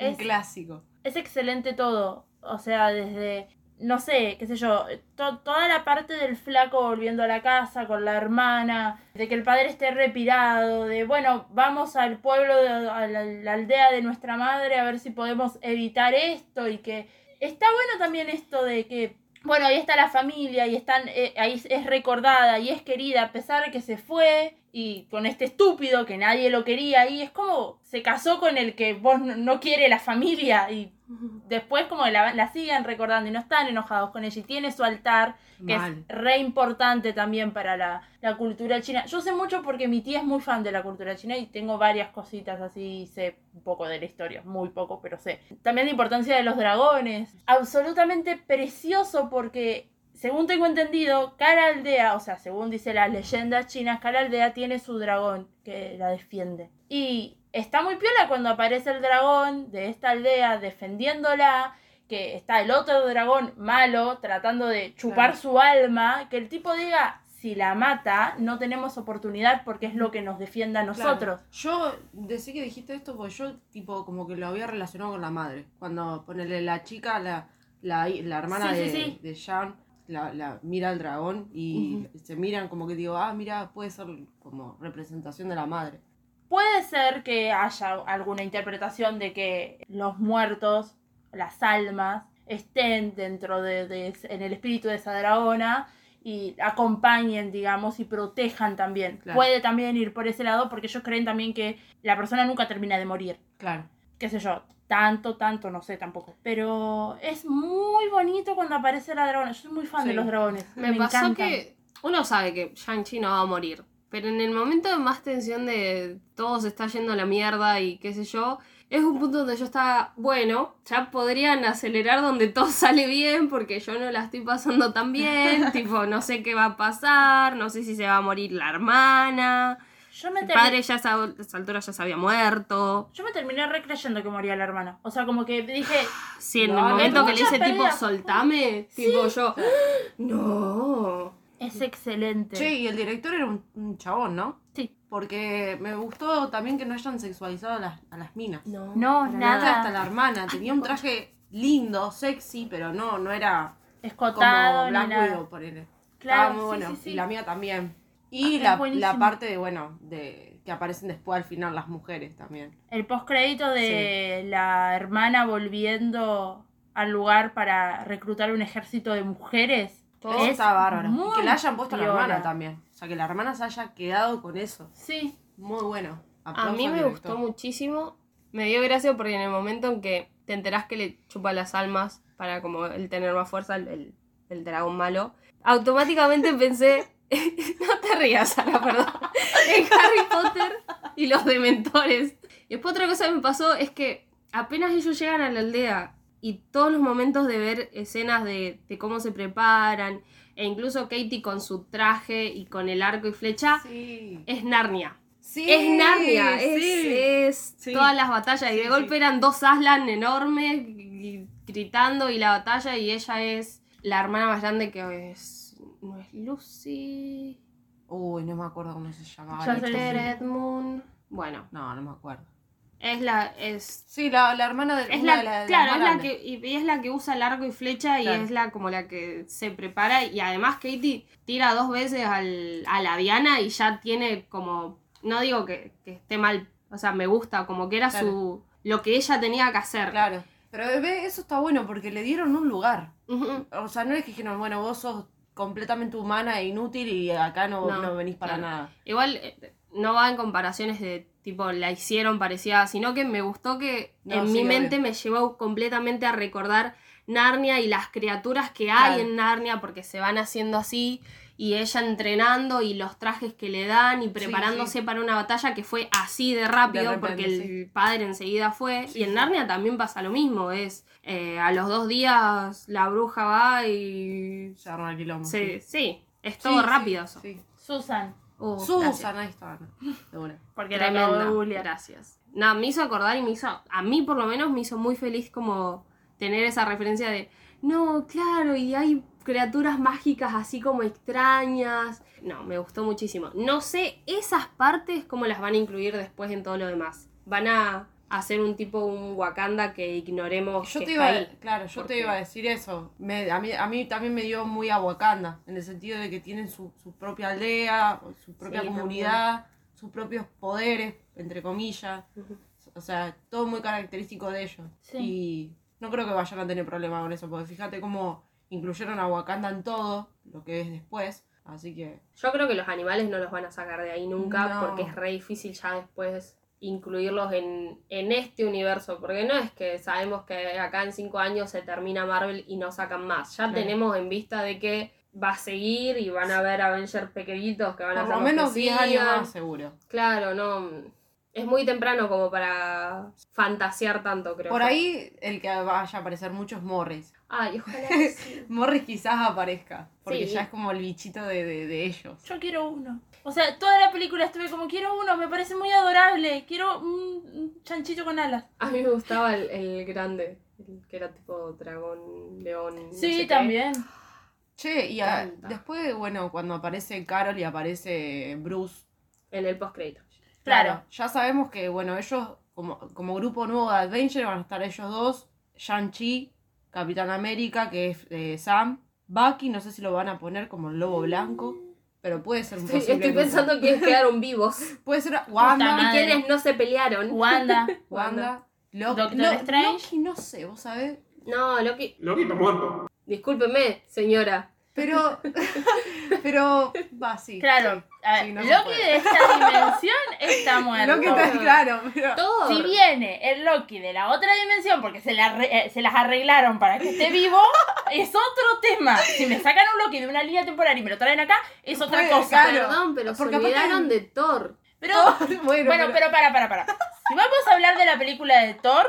Un Es, clásico. es excelente todo. O sea, desde, no sé, qué sé yo, to- toda la parte del flaco volviendo a la casa con la hermana, de que el padre esté retirado, de, bueno, vamos al pueblo, de- a la, la aldea de nuestra madre a ver si podemos evitar esto y que está bueno también esto de que, bueno, ahí está la familia y están, eh, ahí es recordada y es querida a pesar de que se fue y con este estúpido que nadie lo quería y es como se casó con el que vos no, no quiere la familia y *laughs* después como la, la siguen recordando y no están enojados con ella y tiene su altar que Mal. es re importante también para la, la cultura china. Yo sé mucho porque mi tía es muy fan de la cultura china y tengo varias cositas así, sé un poco de la historia, muy poco, pero sé. También la importancia de los dragones. Absolutamente precioso porque, según tengo entendido, cada aldea, o sea, según dice las leyendas chinas, cada aldea tiene su dragón que la defiende. Y está muy piola cuando aparece el dragón de esta aldea defendiéndola que está el otro dragón malo tratando de chupar Claro. su alma, que el tipo diga, si la mata, no tenemos oportunidad porque es lo que nos defiende a nosotros. Claro. Yo decí que dijiste esto porque yo, tipo, como que lo había relacionado con la madre. Cuando ponele la chica, la, la, la hermana Sí, de, sí, sí. de Jean, la, la mira al dragón y se miran como que digo, ah, mira, puede ser como representación de la madre. Puede ser que haya alguna interpretación de que los muertos, las almas, estén dentro de, de- en el espíritu de esa dragona y acompañen, digamos, y protejan también. Claro. Puede también ir por ese lado porque ellos creen también que la persona nunca termina de morir. Claro. qué sé yo, tanto, tanto, no sé tampoco. Pero es muy bonito cuando aparece la dragona. Yo soy muy fan de los dragones. Me, pasó encantan. que uno sabe que Shang-Chi no va a morir. Pero en el momento de más tensión de todo se está yendo a la mierda y qué sé yo, es un punto donde yo estaba, bueno, ya podrían acelerar donde todo *laughs* sale bien porque yo no la estoy pasando tan bien, *laughs* tipo, no sé qué va a pasar, no sé si se va a morir la hermana, Yo me, el padre ya a esa altura ya se había muerto. yo me terminé recreyendo que moría la hermana. O sea, como que dije, Sí, en No, el momento que le dice tipo, soltame, tipo yo, no. es excelente. Che, y el director era un, un chabón, ¿no? Sí. Porque me gustó también que no hayan sexualizado a las, a las minas. No. No, Para nada. Hasta la hermana. Tenía un traje lindo, sexy, pero no, no era Escotado como ni Black nada. Widow, ponele. Claro, Estaba muy sí, bueno. sí, sí. Y la mía también. Y Ah, es la, la parte de, bueno, de que aparecen después al final las mujeres también. El postcrédito de la hermana volviendo al lugar para reclutar un ejército de mujeres. Todo es está bárbaro. Y muy que la hayan puesto a la hermana también. O sea, que la hermana se haya quedado con eso. Sí. Muy bueno. A mí me gustó muchísimo. Me dio gracia porque en el momento en que te enterás que le chupa las almas para como él tener más fuerza, el, el- el dragón malo, automáticamente *laughs* pensé, *laughs* no te rías, Sara, perdón, en Harry Potter y los dementores. Y después otra cosa que me pasó es que apenas ellos llegan a la aldea y todos los momentos de ver escenas de, de cómo se preparan, e incluso Katie con su traje y con el arco y flecha, Sí. es Narnia. Sí, Es Narnia, es, sí. es todas las batallas. y de golpe eran dos Aslan enormes gritando y la batalla. Y ella es la hermana más grande que es. ¿No es Lucy? Uy, no me acuerdo cómo se llamaba. Claire Edmund. Bueno, No, no me acuerdo. es la. Es, Sí, la, la hermana de es la, de la- claro, es la que, y y es la que usa el arco y flecha y es la como la que se prepara. Y además Katie tira dos veces al, a la Diana y ya tiene como. No digo que, que esté mal, o sea, me gusta, como que era Claro. su. lo que ella tenía que hacer. Claro. Pero ve, eso está bueno porque le dieron un lugar. O sea, no es que dijeron, bueno, vos sos completamente humana e inútil y acá no, No, no venís para claro. nada. Igual eh, no va en comparaciones de tipo la hicieron parecida, sino que me gustó que No, en sí, mi obvio. mente me llevó completamente a recordar Narnia y las criaturas que hay Claro. en Narnia porque se van haciendo así y ella entrenando y los trajes que le dan y preparándose sí. para una batalla que fue así de rápido De repente, porque el padre enseguida fue y en. Narnia también pasa lo mismo es eh, a los dos días la bruja va y Se arma el quilombo. sí, sí, es todo sí, rápido eso. sí. Susan. Uh, Susan, gracias. ahí está. De una. Porque la Tremenda, googlear. gracias. No, me hizo acordar y me hizo, a mí por lo menos me hizo muy feliz como tener esa referencia de, no, claro, y hay criaturas mágicas así como extrañas. No, me gustó muchísimo. No sé esas partes cómo las van a incluir después en todo lo demás. Van a hacer un tipo, un Wakanda que ignoremos Yo que te está iba, ahí. claro, yo Porque- te iba a decir eso. Me- a, mí, a mí también me dio muy a Wakanda, en el sentido de que tienen su, su propia aldea, su propia Sí, comunidad, sus propios poderes, entre comillas. O sea, todo muy característico de ellos. Sí. Y no creo que vayan a tener problema con eso, porque fíjate cómo incluyeron a Wakanda en todo, lo que es después. Así que. Yo creo que los animales no los van a sacar de ahí nunca No. porque es re difícil ya después incluirlos en, en este universo. Porque no es que sabemos que acá en cinco años se termina Marvel y no sacan más. Ya Claro. tenemos en vista de que va a seguir y van a haber Avengers pequeñitos que van a Por ser lo los que menos 10 años sigan. más, seguro. Claro, no. Es muy temprano como para fantasear tanto, creo. Por yo. ahí, el que vaya a aparecer mucho es Morris. Ay, ojalá *laughs* que sí. Morris quizás aparezca. Porque Sí. ya es como el bichito de, de- de ellos. Yo quiero uno. O sea, toda la película estuve como, quiero uno, me parece muy adorable. Quiero un, chanchito con alas. A mí me gustaba el, el grande, el que era tipo dragón, león. no sé Sí, qué. también. Che, y a- después, bueno, cuando aparece Carol y aparece Bruce, En el postcrédito. Claro. ya sabemos que, bueno, ellos, como, como grupo nuevo de Adventure, van a estar ellos dos, Shang-Chi, Capitán América, que es eh, Sam, Bucky, no sé si lo van a poner como el lobo blanco, pero puede ser un Estoy, posible estoy grupo. pensando quiénes *laughs* quedaron vivos Puede ser Wanda, y no se pelearon. Wanda. *laughs* Wanda, Loki, Doctor Lo- Strange. Loki, no sé, vos sabés. No, Loki. Loki está muerto. Discúlpeme, señora. Pero, *laughs* pero, va, sí. Claro. A ver, Sí, no se Loki de esta dimensión está *laughs* muerto. Loki está claro, pero... Todo. Si viene el Loki de la otra dimensión porque se, la eh, se las arreglaron para que esté vivo, *laughs* es otro tema. Si me sacan un Loki de una línea temporal y me lo traen acá, es otra Puede, cosa. claro. Perdón, pero se Porque olvidaron de Thor. Pero, bueno, bueno, pero para, para, para. Si vamos a hablar de la película de Thor,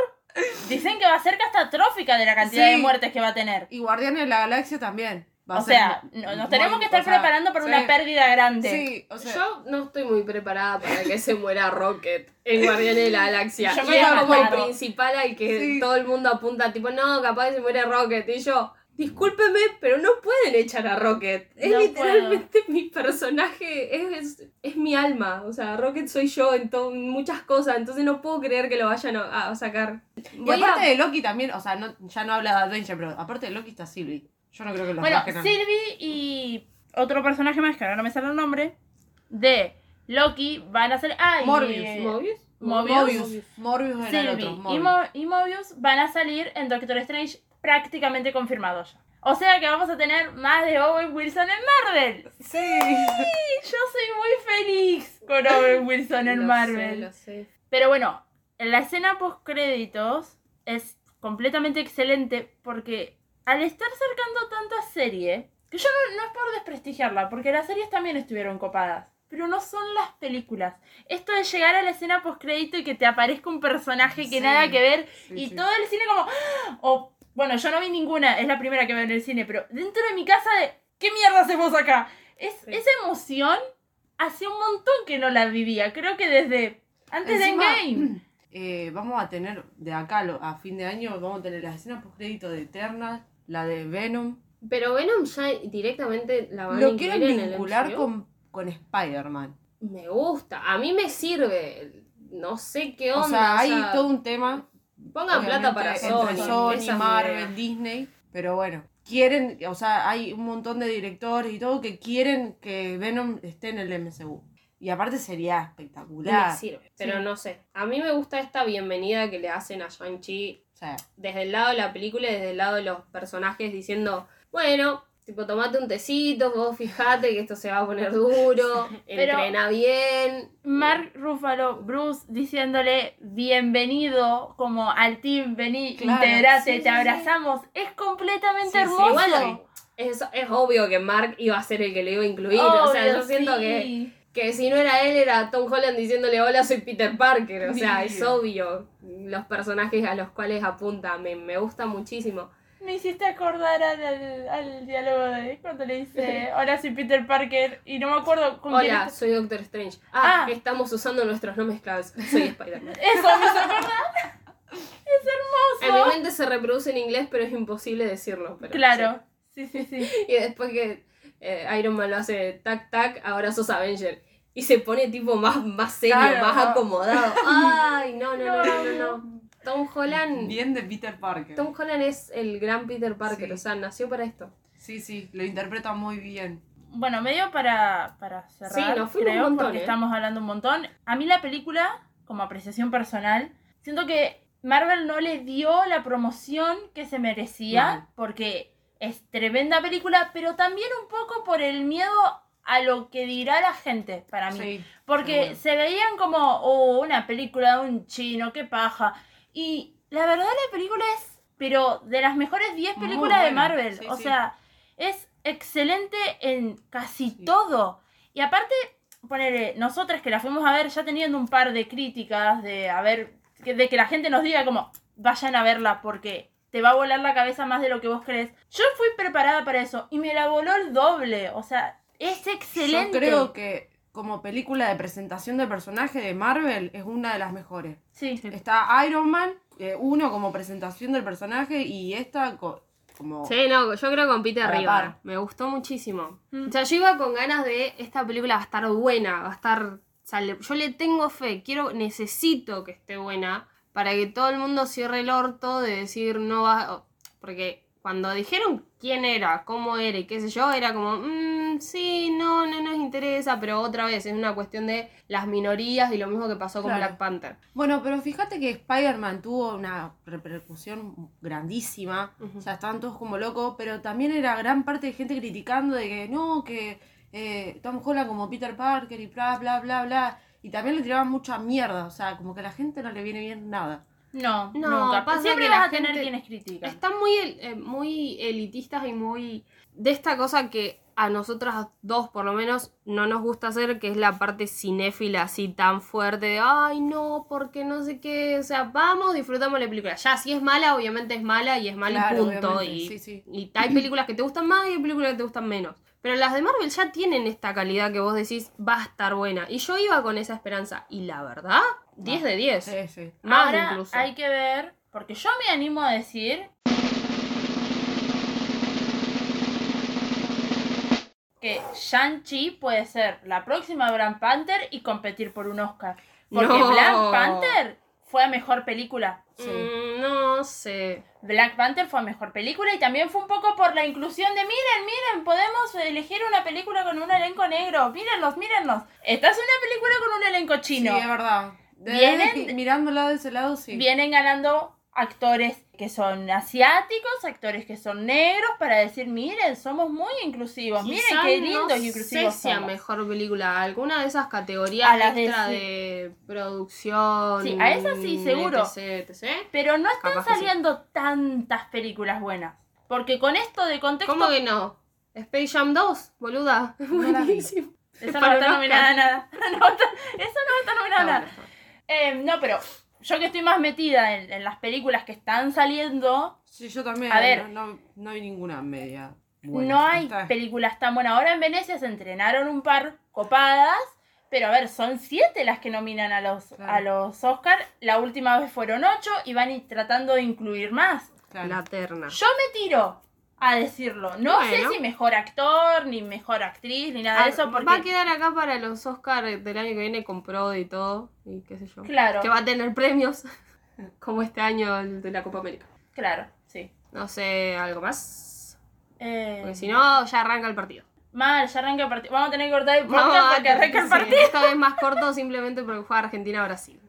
dicen que va a ser catastrófica de la cantidad Sí. de muertes que va a tener. Y Guardianes de la Galaxia también. Va O sea, no- nos muy- tenemos que estar o sea, preparando para sí. una pérdida grande. Sí, o sea, Yo no estoy muy preparada para que se muera Rocket en Guardianes de la Galaxia. Yo y me es voy a como el principal al que Sí. todo el mundo apunta, tipo, no, capaz se muere Rocket. Y yo, discúlpeme, pero no pueden echar a Rocket. Es No literalmente mi personaje, es, es, es mi alma. O sea, Rocket soy yo en, to- en muchas cosas, entonces no puedo creer que lo vayan a, a sacar. y Voy aparte a- de Loki también, o sea, no, ya no habla de Adventure, pero aparte de Loki está Sylvie. Yo no creo que los Bueno, bajen Sylvie y otro personaje más, que ahora no me sale el nombre, de Loki van a ser... Ah, y- Morbius. Morbius. Morbius era el otro. y, Morbius. Mo- y Mobius van a salir en Doctor Strange prácticamente confirmados ya. O sea que vamos a tener más de Owen Wilson en Marvel. Sí. Y yo soy muy feliz con Owen Wilson en Lo Marvel. sé, lo sé. Pero bueno, la escena post créditos es completamente excelente porque al estar cercando tanta serie, que yo no, no es por desprestigiarla, porque las series también estuvieron copadas, pero no son las películas. Esto de llegar a la escena post crédito y que te aparezca un personaje que Sí, nada que ver sí, y sí. todo el cine como ¡ah! o bueno, yo no vi ninguna, es la primera que veo en el cine, pero dentro de mi casa de ¿qué mierda hacemos acá? Es. Esa emoción hace un montón que no la vivía. Creo que desde antes Encima, de Endgame. *clears throat* eh, vamos a tener de acá a fin de año, vamos a tener las escenas post crédito de Eternal, la de Venom. Pero Venom ya directamente la van a Lo quieren en vincular con, con Spider-Man. Me gusta, a mí me sirve. No sé qué onda. O sea, hay o sea, todo un tema Pongan plata para Sony. Sony, Marvel. Disney, pero bueno, quieren, o sea, hay un montón de directores y todo que quieren que Venom esté en el MCU. Y aparte sería espectacular. Me sirve, pero Sí. no sé. A mí me gusta esta bienvenida que le hacen a Shang-Chi Desde el lado de la película y desde el lado de los personajes diciendo, bueno, tipo, tomate un tecito, vos fijate que esto se va a poner duro, *laughs* entrena bien. Mark Ruffalo, Bruce diciéndole bienvenido como al team, vení, Claro, integrate, sí, te sí, abrazamos. Es completamente hermoso. Igual es, es obvio que Mark iba a ser el que le iba a incluir. o sea, yo siento que, que si no era él, era Tom Holland diciéndole hola, soy Peter Parker. O sea, es obvio los personajes a los cuales apunta. Me, me gusta muchísimo. Me hiciste acordar al, al, al diálogo de cuando le dice, *laughs* hola soy Peter Parker y no me acuerdo con Hola, soy Doctor Strange. Ah, Ah. estamos usando nuestros nombres claves. Soy Spider-Man. *laughs* Eso me acordar. Es En mi hermoso. mente se reproduce en inglés, pero es imposible decirlo. Pero Claro. Sí, sí, sí. sí. *laughs* Y después que eh, Iron Man lo hace tac tac, ahora sos Avenger. Y se pone tipo más, más serio, Claro, más *laughs* ¿no? acomodado. Ay, no, no, no, no, no. no. Tom Holland. bien de Peter Parker. Tom Holland es el gran Peter Parker, Sí. o sea, nació para esto. Sí, sí, lo interpreta muy bien. Bueno, medio para, para cerrar, Sí, fuimos creo, un montón, porque ¿eh? estamos hablando un montón. A mí la película, como apreciación personal, siento que Marvel no le dio la promoción que se merecía, porque es tremenda película, pero también un poco por el miedo a lo que dirá la gente para mí. Sí, Porque se veían como, oh, una película de un chino, qué paja. Y la verdad la película es, pero de las mejores 10 Muy películas de Marvel. sí, o sí. sea, es excelente en casi todo. Y aparte, ponele, nosotras que la fuimos a ver ya teniendo un par de críticas de a ver, de que la gente nos diga como, vayan a verla porque te va a volar la cabeza más de lo que vos crees. Yo fui preparada para eso y me la voló el doble. O sea, es excelente. Yo creo que como película de presentación de personaje de Marvel es una de las mejores. Sí. Está Iron Man, eh, uno como presentación del personaje y esta co- como... Sí, no, yo creo con Peter A la River. par. Me gustó muchísimo. Mm. O sea, yo iba con ganas de esta película va a estar buena, va a estar. o sea, yo le tengo fe, quiero, necesito que esté buena para que todo el mundo cierre el orto de decir no va. Porque cuando dijeron quién era, cómo era y qué sé yo, era como, "Mm, sí, no, no nos interesa, pero otra vez es una cuestión de las minorías y lo mismo que pasó con Claro. Black Panther. Bueno, pero fíjate que Spider-Man tuvo una repercusión grandísima. O sea, estaban todos como locos, pero también era gran parte de gente criticando de que no, que eh, Tom Holland como Peter Parker y bla, bla, bla, bla. Y también le tiraban mucha mierda. O sea, como que a la gente no le viene bien nada. No, No, nunca. pasa Siempre que vas la a tener gente- quienes critican. Están muy, el- eh, muy elitistas y muy de esta cosa que a nosotras dos por lo menos no nos gusta hacer, que es la parte cinéfila así tan fuerte de, ay no, porque no sé qué, o sea, vamos, disfrutamos la película. Ya, si es mala, obviamente es mala y es mala y punto. obviamente, Y, sí, sí. y hay películas que te gustan más y hay películas que te gustan menos. Pero las de Marvel ya tienen esta calidad que vos decís, va a estar buena. Y yo iba con esa esperanza. Y la verdad, 10 de 10. Sí, sí. Más Ahora incluso. hay que ver, porque yo me animo a decir que Shang-Chi puede ser la próxima Black Panther y competir por un Oscar. Porque No. Black Panther fue a mejor película. Sí. Mm, no sé. Black Panther fue mejor película y también fue un poco por la inclusión de miren, miren, podemos elegir una película con un elenco negro, mírenlos, mírenlos. Esta es una película con un elenco chino. Sí, es verdad. De- Vienen- de- *laughs* mirándola de ese lado, sí. vienen ganando actores que son asiáticos, actores que son negros, para decir, miren, somos muy inclusivos, miren qué no lindos y sé inclusivos si a mejor película, alguna de esas categorías A las extra de, producción. Sí, a esas sí, seguro. etc, etc. Pero no están Capaz que sí. saliendo tantas películas buenas. Porque con esto de contexto, ¿Cómo que no? Space Jam 2, boluda. *laughs* *laughs* No. Buenísimo. esa no estar nominada a nada. *laughs* No Esa no estar nominada a Está nada. está. Eh, no, pero yo que estoy más metida en, en las películas que están saliendo, Sí, yo también. A ver. No, no, no hay ninguna media. buena. no hay Está- películas tan buenas. Ahora en Venecia se entrenaron un par copadas, pero a ver, son siete las que nominan a los, Claro. a los Oscar. La última vez fueron ocho y van tratando de incluir más. claro. La terna. Yo me tiro a decirlo. No Bueno. sé si mejor actor, ni mejor actriz, ni nada Ah, de eso, porque... Va a quedar acá para los Oscars del año que viene con Prode y todo. Y qué sé yo. Claro, Que va a tener premios. *laughs* Como este año el de la Copa América. claro, sí. No sé, algo más. Eh, Porque si no, ya arranca el partido. Mal, ya arranca el partido. Vamos a tener que cortar el No, podcast porque arranca el sí, partido. Esta vez más corto simplemente porque juega Argentina-Brasil.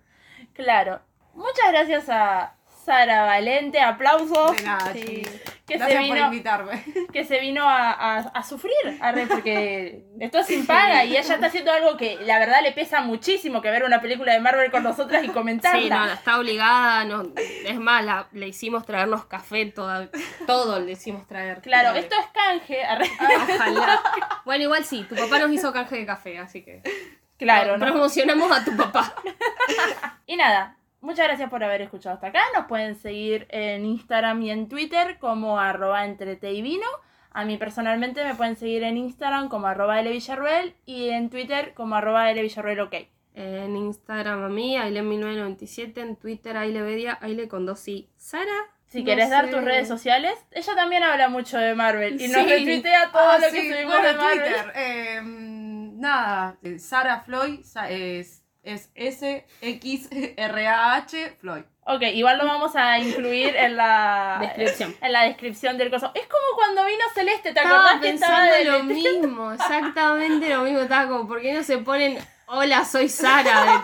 Claro. Muchas gracias a Sara Valente. Aplausos. De nada, Sí. *laughs* Que se Gracias por vino, invitarme. *laughs* que se vino a, a- a sufrir. arre, porque esto es sin paga y ella está haciendo algo que la verdad le pesa muchísimo que ver una película de Marvel con nosotras y comentarla. Sí, no, está obligada. No, es más, la- le hicimos traernos café, toda, todo le hicimos traer. Claro, esto es canje. arre. Ojalá. Bueno, igual sí, tu papá nos hizo canje de café, así que. Claro, ¿no? Promocionamos a tu papá. Y nada, muchas gracias por haber escuchado hasta acá. Nos pueden seguir en Instagram y en Twitter como arroba entrete y vino. A mí personalmente me pueden seguir en Instagram como arroba Villarruel y en Twitter como arroba Villarruel ok. En Instagram a mí, Aile1997, en Twitter Ailevedia, Aile con dos i. Sara. Si no querés dar sé. tus redes sociales, ella también habla mucho de Marvel y nos retuitea todo Ah, lo sí, que subimos bueno, de Marvel. Twitter. eh, nada, eh, Sara Floyd es, es S-X-R-A-H Floyd. Ok, igual lo vamos a incluir en la *laughs* Descripción. En la descripción del coso. Es como cuando vino Celeste, ¿te Estaba acordás que estaba pensando de lo mismo, exactamente lo mismo. Estaba como, ¿por qué no se ponen Hola, soy Sara?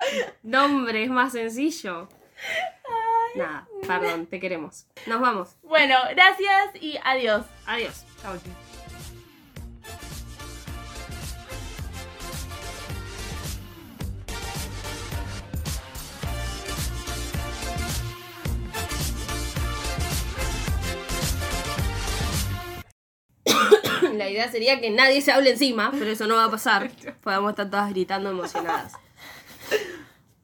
*laughs* De nombre, es más sencillo. Nada, perdón, te queremos. Nos vamos. Bueno, gracias y adiós. Adiós. Chau, La idea sería que nadie se hable encima, pero eso no va a pasar. *laughs* Podemos estar todas gritando emocionadas.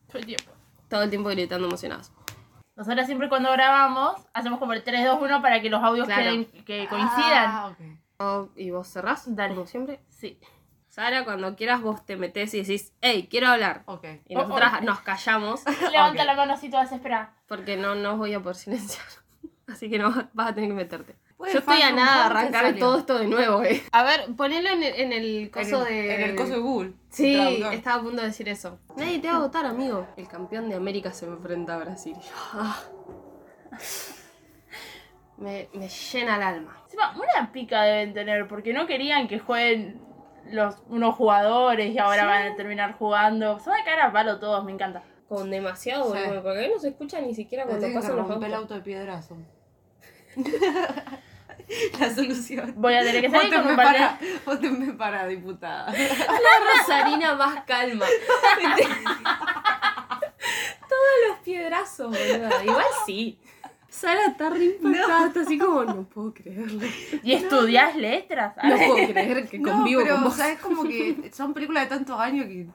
Todo el tiempo. Todo el tiempo gritando emocionadas. Nosotras siempre cuando grabamos hacemos como el 3-2-1 para que los audios Claro. queden, que coincidan. Ah, ok. Oh, ¿Y vos cerrás? Dale. Como siempre. Sí. Sara, cuando quieras vos te metés y decís, hey, quiero hablar. Ok. Y Oh, nosotras oh. nos callamos *laughs* Levanta Ok. la mano así toda desesperada. porque no, no os voy a poder silenciar. *laughs* Así que no vas a tener que meterte. Yo estoy a nada de ¿cómo te arrancar todo esto de nuevo, eh. A ver, ponelo en el, en el coso en, el- de... en el coso de Google. Sí, traductor. estaba a punto de decir eso. Nadie te va a votar, amigo. El campeón de América se enfrenta a Brasil. Ah. *laughs* me, me llena el alma. Encima, una pica deben tener, porque no querían que jueguen los unos jugadores y ahora van a terminar jugando. Se van a caer a palo todos, me encanta. Con demasiado Sí. volumen, porque ahí no se escucha ni siquiera cuando pasan los romper el autos. auto de piedrazo. *laughs* La solución. Voy a tener que salir con un para, vótenme para diputada. *laughs* La Rosarina más calma. *laughs* Todos los piedrazos, boludo. Igual sí. Sara está re impactada, está así como, no puedo creerlo. ¿Y estudias letras? No puedo creer que No, convivo pero con o vos. sea, es como que son películas de tantos años que